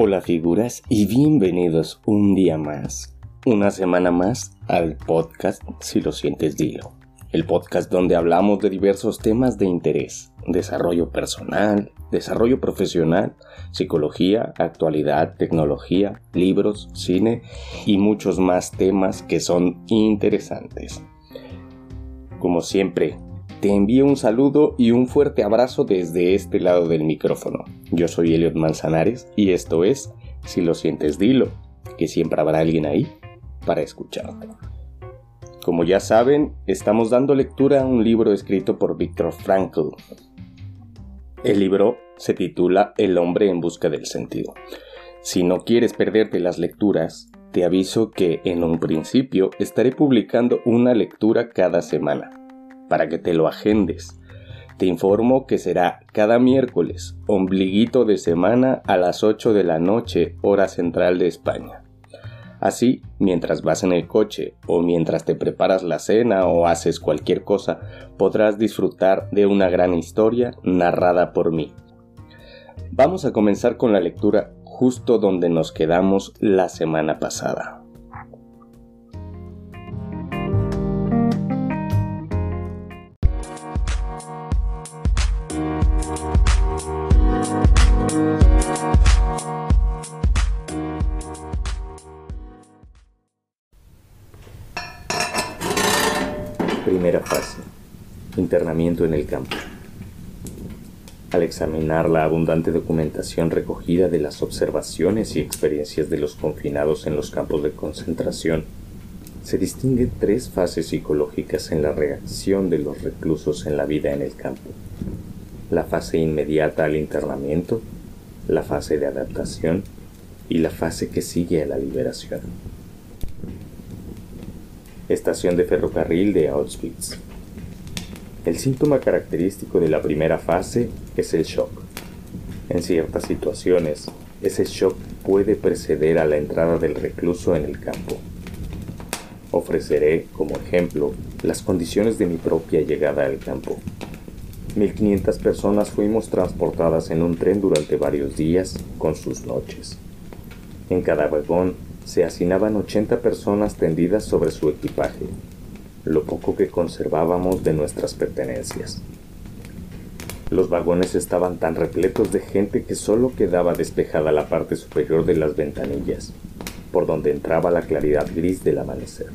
Hola figuras y bienvenidos un día más, una semana más al podcast Si lo sientes dilo. El podcast donde hablamos de diversos temas de interés, desarrollo personal, desarrollo profesional, psicología, actualidad, tecnología, libros, cine y muchos más temas que son interesantes. Como siempre, te envío un saludo y un fuerte abrazo desde este lado del micrófono. Yo soy Eliot Manzanares y esto es Si lo sientes dilo, que siempre habrá alguien ahí para escucharte. Como ya saben, estamos dando lectura a un libro escrito por Viktor Frankl. El libro se titula El hombre en busca del sentido. Si no quieres perderte las lecturas, te aviso que en un principio estaré publicando una lectura cada semana para que te lo agendes. Te informo que será cada miércoles, ombliguito de semana a las 8 de la noche, hora central de España. Así, mientras vas en el coche o mientras te preparas la cena o haces cualquier cosa, podrás disfrutar de una gran historia narrada por mí. Vamos a comenzar con la lectura justo donde nos quedamos la semana pasada. Campo. Al examinar la abundante documentación recogida de las observaciones y experiencias de los confinados en los campos de concentración, se distinguen tres fases psicológicas en la reacción de los reclusos en la vida en el campo. La fase inmediata al internamiento, la fase de adaptación y la fase que sigue a la liberación. Estación de ferrocarril de Auschwitz. El síntoma característico de la primera fase es el shock. En ciertas situaciones, ese shock puede preceder a la entrada del recluso en el campo. Ofreceré, como ejemplo, las condiciones de mi propia llegada al campo. 1.500 personas fuimos transportadas en un tren durante varios días con sus noches. En cada vagón se hacinaban 80 personas tendidas sobre su equipaje, lo poco que conservábamos de nuestras pertenencias. Los vagones estaban tan repletos de gente que solo quedaba despejada la parte superior de las ventanillas, por donde entraba la claridad gris del amanecer.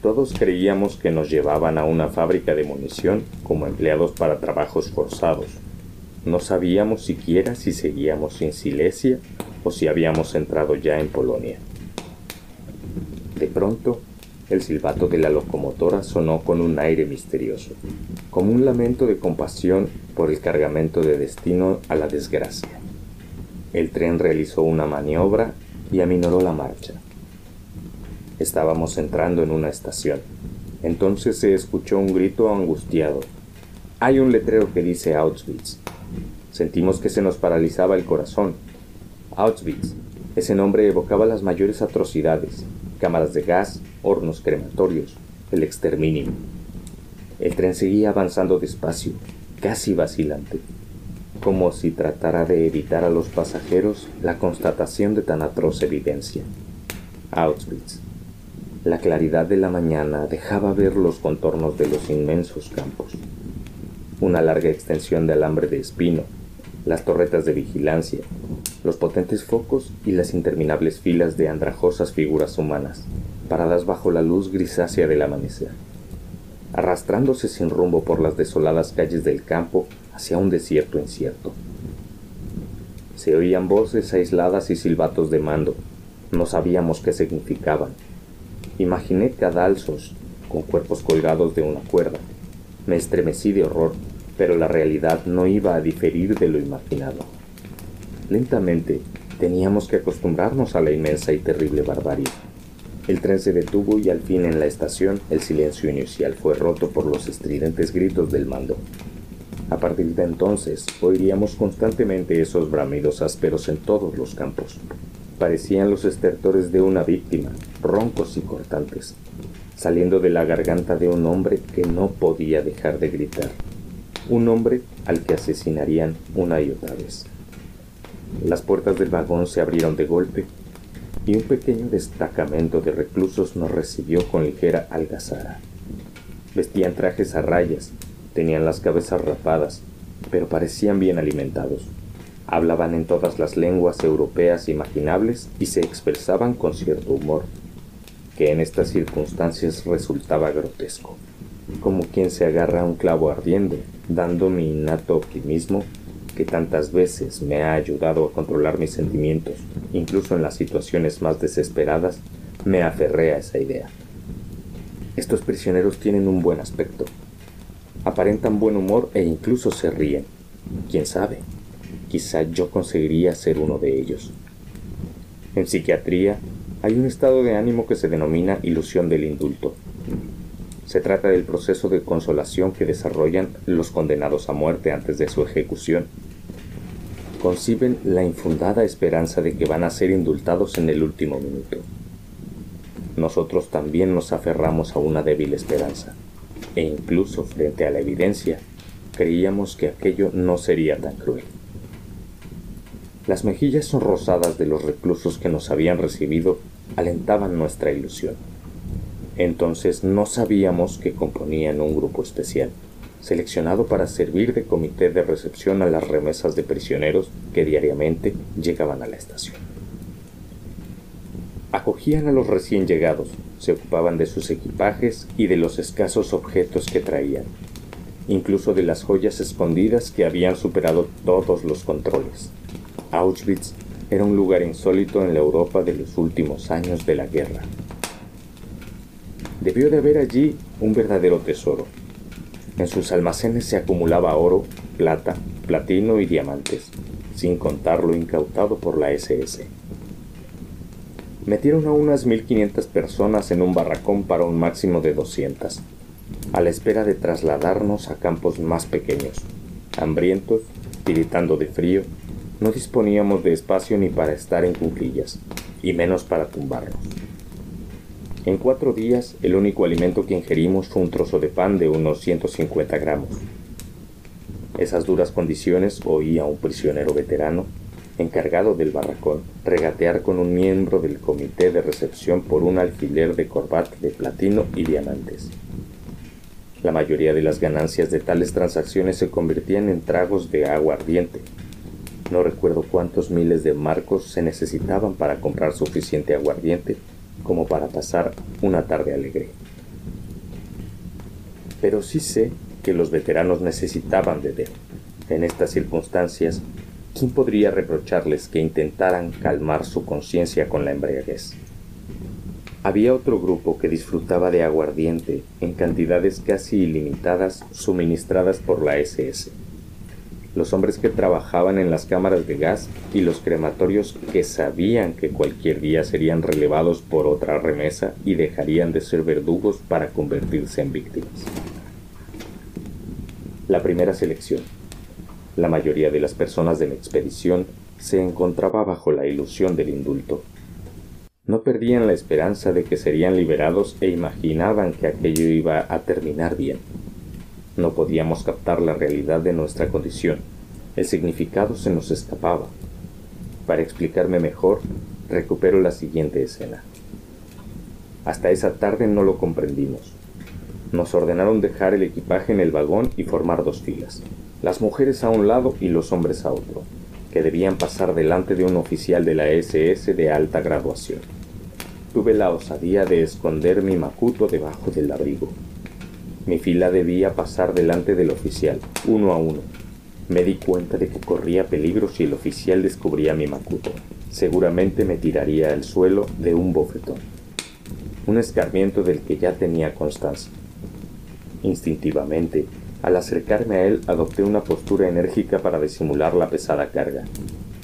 Todos creíamos que nos llevaban a una fábrica de munición como empleados para trabajos forzados. No sabíamos siquiera si seguíamos en Silesia o si habíamos entrado ya en Polonia. De pronto, el silbato de la locomotora sonó con un aire misterioso, como un lamento de compasión por el cargamento de destino a la desgracia. El tren realizó una maniobra y aminoró la marcha. Estábamos entrando en una estación. Entonces se escuchó un grito angustiado. Hay un letrero que dice Auschwitz. Sentimos que se nos paralizaba el corazón Auschwitz. Ese nombre evocaba las mayores atrocidades, cámaras de gas, hornos crematorios, el exterminio. El tren seguía avanzando despacio, casi vacilante, como si tratara de evitar a los pasajeros la constatación de tan atroz evidencia. Auschwitz. La claridad de la mañana dejaba ver los contornos de los inmensos campos. Una larga extensión de alambre de espino, las torretas de vigilancia, los potentes focos y las interminables filas de andrajosas figuras humanas, paradas bajo la luz grisácea del amanecer, arrastrándose sin rumbo por las desoladas calles del campo hacia un desierto incierto. Se oían voces aisladas y silbatos de mando. No sabíamos qué significaban. Imaginé cadalzos con cuerpos colgados de una cuerda. Me estremecí de horror, pero la realidad no iba a diferir de lo imaginado. Lentamente, teníamos que acostumbrarnos a la inmensa y terrible barbarie. El tren se detuvo y al fin en la estación el silencio inicial fue roto por los estridentes gritos del mando. A partir de entonces oiríamos constantemente esos bramidos ásperos en todos los campos. Parecían los estertores de una víctima, roncos y cortantes, saliendo de la garganta de un hombre que no podía dejar de gritar. Un hombre al que asesinarían una y otra vez. Las puertas del vagón se abrieron de golpe y un pequeño destacamento de reclusos nos recibió con ligera algazara. Vestían trajes a rayas, tenían las cabezas rapadas, pero parecían bien alimentados. Hablaban en todas las lenguas europeas imaginables y se expresaban con cierto humor, que en estas circunstancias resultaba grotesco, como quien se agarra a un clavo ardiendo, dando mi innato optimismo que tantas veces me ha ayudado a controlar mis sentimientos, incluso en las situaciones más desesperadas, me aferré a esa idea. Estos prisioneros tienen un buen aspecto, aparentan buen humor e incluso se ríen. ¿Quién sabe? Quizá yo conseguiría ser uno de ellos. En psiquiatría hay un estado de ánimo que se denomina ilusión del indulto. Se trata del proceso de consolación que desarrollan los condenados a muerte antes de su ejecución. Conciben la infundada esperanza de que van a ser indultados en el último minuto. Nosotros también nos aferramos a una débil esperanza, e incluso frente a la evidencia, creíamos que aquello no sería tan cruel. Las mejillas sonrosadas de los reclusos que nos habían recibido alentaban nuestra ilusión. Entonces no sabíamos que componían un grupo especial, seleccionado para servir de comité de recepción a las remesas de prisioneros que diariamente llegaban a la estación. Acogían a los recién llegados, se ocupaban de sus equipajes y de los escasos objetos que traían, incluso de las joyas escondidas que habían superado todos los controles. Auschwitz era un lugar insólito en la Europa de los últimos años de la guerra. Debió de haber allí un verdadero tesoro. En sus almacenes se acumulaba oro, plata, platino y diamantes, sin contar lo incautado por la SS. Metieron a unas 1.500 personas en un barracón para un máximo de 200, a la espera de trasladarnos a campos más pequeños, hambrientos, tiritando de frío no disponíamos de espacio ni para estar en cuclillas, y menos para tumbarnos. En cuatro días, el único alimento que ingerimos fue un trozo de pan de unos 150 gramos. Esas duras condiciones oí a un prisionero veterano, encargado del barracón, regatear con un miembro del comité de recepción por un alfiler de corbata de platino y diamantes. La mayoría de las ganancias de tales transacciones se convertían en tragos de agua ardiente, no recuerdo cuántos miles de marcos se necesitaban para comprar suficiente aguardiente como para pasar una tarde alegre. Pero sí sé que los veteranos necesitaban beber. En estas circunstancias, ¿quién podría reprocharles que intentaran calmar su conciencia con la embriaguez? Había otro grupo que disfrutaba de aguardiente en cantidades casi ilimitadas suministradas por la SS los hombres que trabajaban en las cámaras de gas y los crematorios que sabían que cualquier día serían relevados por otra remesa y dejarían de ser verdugos para convertirse en víctimas. La primera selección. La mayoría de las personas de la expedición se encontraba bajo la ilusión del indulto. No perdían la esperanza de que serían liberados e imaginaban que aquello iba a terminar bien. No podíamos captar la realidad de nuestra condición. El significado se nos escapaba. Para explicarme mejor, recupero la siguiente escena. Hasta esa tarde no lo comprendimos. Nos ordenaron dejar el equipaje en el vagón y formar dos filas, las mujeres a un lado y los hombres a otro, que debían pasar delante de un oficial de la SS de alta graduación. Tuve la osadía de esconder mi macuto debajo del abrigo. Mi fila debía pasar delante del oficial, uno a uno. Me di cuenta de que corría peligro si el oficial descubría mi macuto. Seguramente me tiraría al suelo de un bofetón. Un escarmiento del que ya tenía constancia. Instintivamente, al acercarme a él, adopté una postura enérgica para disimular la pesada carga.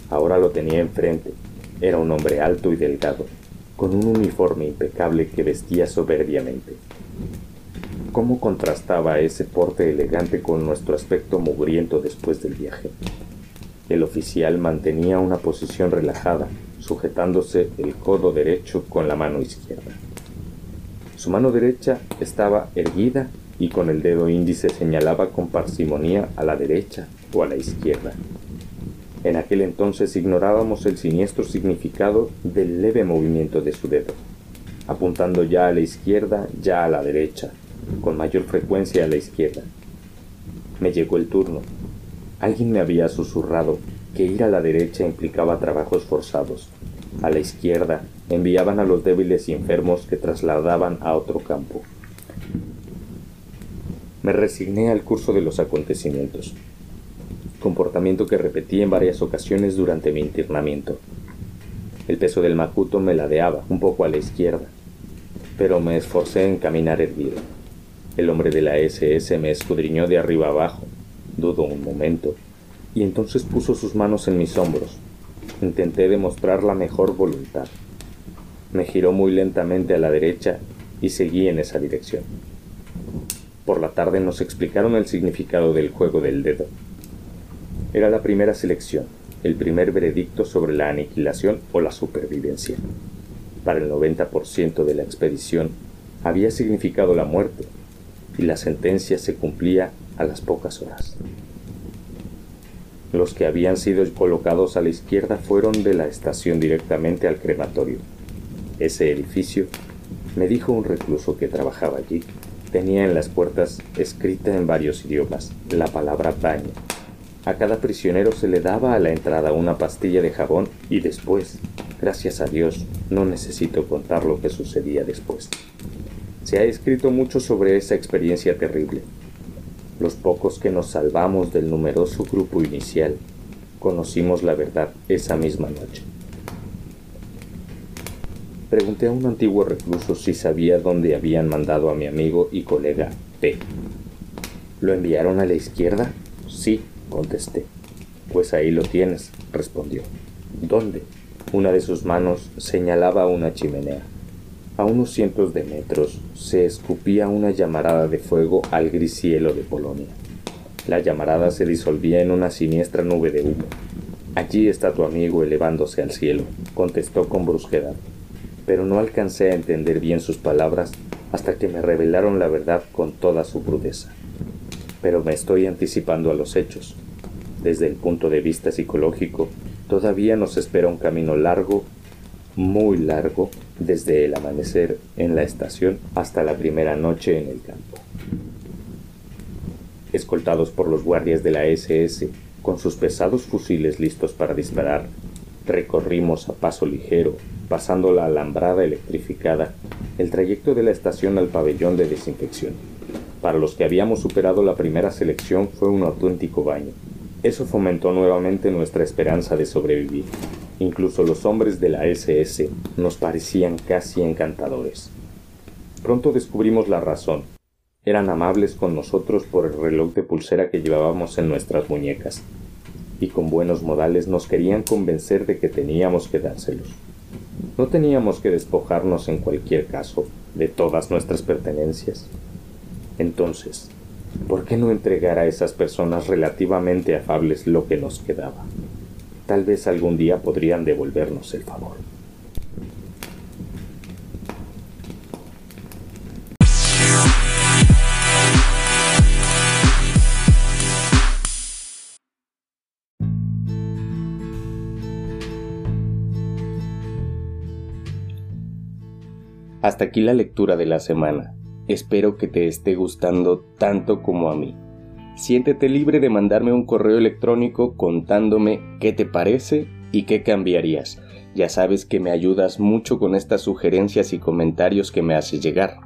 Ahora lo tenía enfrente. Era un hombre alto y delgado, con un uniforme impecable que vestía soberbiamente cómo contrastaba ese porte elegante con nuestro aspecto mugriento después del viaje. El oficial mantenía una posición relajada, sujetándose el codo derecho con la mano izquierda. Su mano derecha estaba erguida y con el dedo índice señalaba con parsimonía a la derecha o a la izquierda. En aquel entonces ignorábamos el siniestro significado del leve movimiento de su dedo, apuntando ya a la izquierda, ya a la derecha, con mayor frecuencia a la izquierda. Me llegó el turno. Alguien me había susurrado que ir a la derecha implicaba trabajos forzados. A la izquierda enviaban a los débiles y enfermos que trasladaban a otro campo. Me resigné al curso de los acontecimientos comportamiento que repetí en varias ocasiones durante mi internamiento. El peso del macuto me ladeaba un poco a la izquierda, pero me esforcé en caminar erguido. El hombre de la SS me escudriñó de arriba abajo, dudó un momento, y entonces puso sus manos en mis hombros. Intenté demostrar la mejor voluntad. Me giró muy lentamente a la derecha y seguí en esa dirección. Por la tarde nos explicaron el significado del juego del dedo. Era la primera selección, el primer veredicto sobre la aniquilación o la supervivencia. Para el 90% de la expedición había significado la muerte y la sentencia se cumplía a las pocas horas. Los que habían sido colocados a la izquierda fueron de la estación directamente al crematorio. Ese edificio, me dijo un recluso que trabajaba allí, tenía en las puertas escrita en varios idiomas la palabra baño a cada prisionero se le daba a la entrada una pastilla de jabón y después, gracias a Dios, no necesito contar lo que sucedía después. Se ha escrito mucho sobre esa experiencia terrible. Los pocos que nos salvamos del numeroso grupo inicial conocimos la verdad esa misma noche. Pregunté a un antiguo recluso si sabía dónde habían mandado a mi amigo y colega P. ¿Lo enviaron a la izquierda? Sí, contesté. Pues ahí lo tienes, respondió. ¿Dónde? Una de sus manos señalaba una chimenea. A unos cientos de metros se escupía una llamarada de fuego al gris cielo de Polonia. La llamarada se disolvía en una siniestra nube de humo. Allí está tu amigo elevándose al cielo, contestó con brusquedad. Pero no alcancé a entender bien sus palabras hasta que me revelaron la verdad con toda su crudeza. Pero me estoy anticipando a los hechos. Desde el punto de vista psicológico, todavía nos espera un camino largo, muy largo, desde el amanecer en la estación hasta la primera noche en el campo. Escoltados por los guardias de la SS, con sus pesados fusiles listos para disparar, recorrimos a paso ligero, pasando la alambrada electrificada, el trayecto de la estación al pabellón de desinfección. Para los que habíamos superado la primera selección fue un auténtico baño. Eso fomentó nuevamente nuestra esperanza de sobrevivir. Incluso los hombres de la SS nos parecían casi encantadores. Pronto descubrimos la razón. Eran amables con nosotros por el reloj de pulsera que llevábamos en nuestras muñecas, y con buenos modales nos querían convencer de que teníamos que dárselos. No teníamos que despojarnos en cualquier caso de todas nuestras pertenencias. Entonces, ¿Por qué no entregar a esas personas relativamente afables lo que nos quedaba? Tal vez algún día podrían devolvernos el favor. Hasta aquí la lectura de la semana. Espero que te esté gustando tanto como a mí. Siéntete libre de mandarme un correo electrónico contándome qué te parece y qué cambiarías. Ya sabes que me ayudas mucho con estas sugerencias y comentarios que me haces llegar.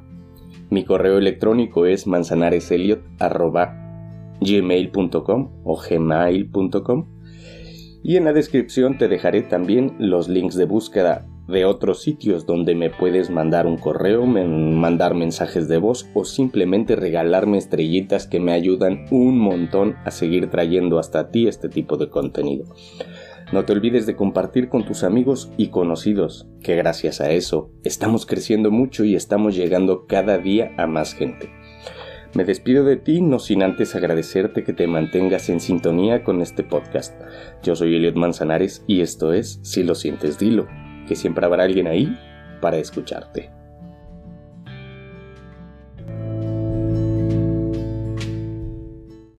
Mi correo electrónico es manzanareseliot.gmail.com o gmail.com y en la descripción te dejaré también los links de búsqueda de otros sitios donde me puedes mandar un correo, mandar mensajes de voz o simplemente regalarme estrellitas que me ayudan un montón a seguir trayendo hasta ti este tipo de contenido. No te olvides de compartir con tus amigos y conocidos, que gracias a eso estamos creciendo mucho y estamos llegando cada día a más gente. Me despido de ti no sin antes agradecerte que te mantengas en sintonía con este podcast. Yo soy Eliot Manzanares y esto es Si lo sientes, dilo que siempre habrá alguien ahí para escucharte.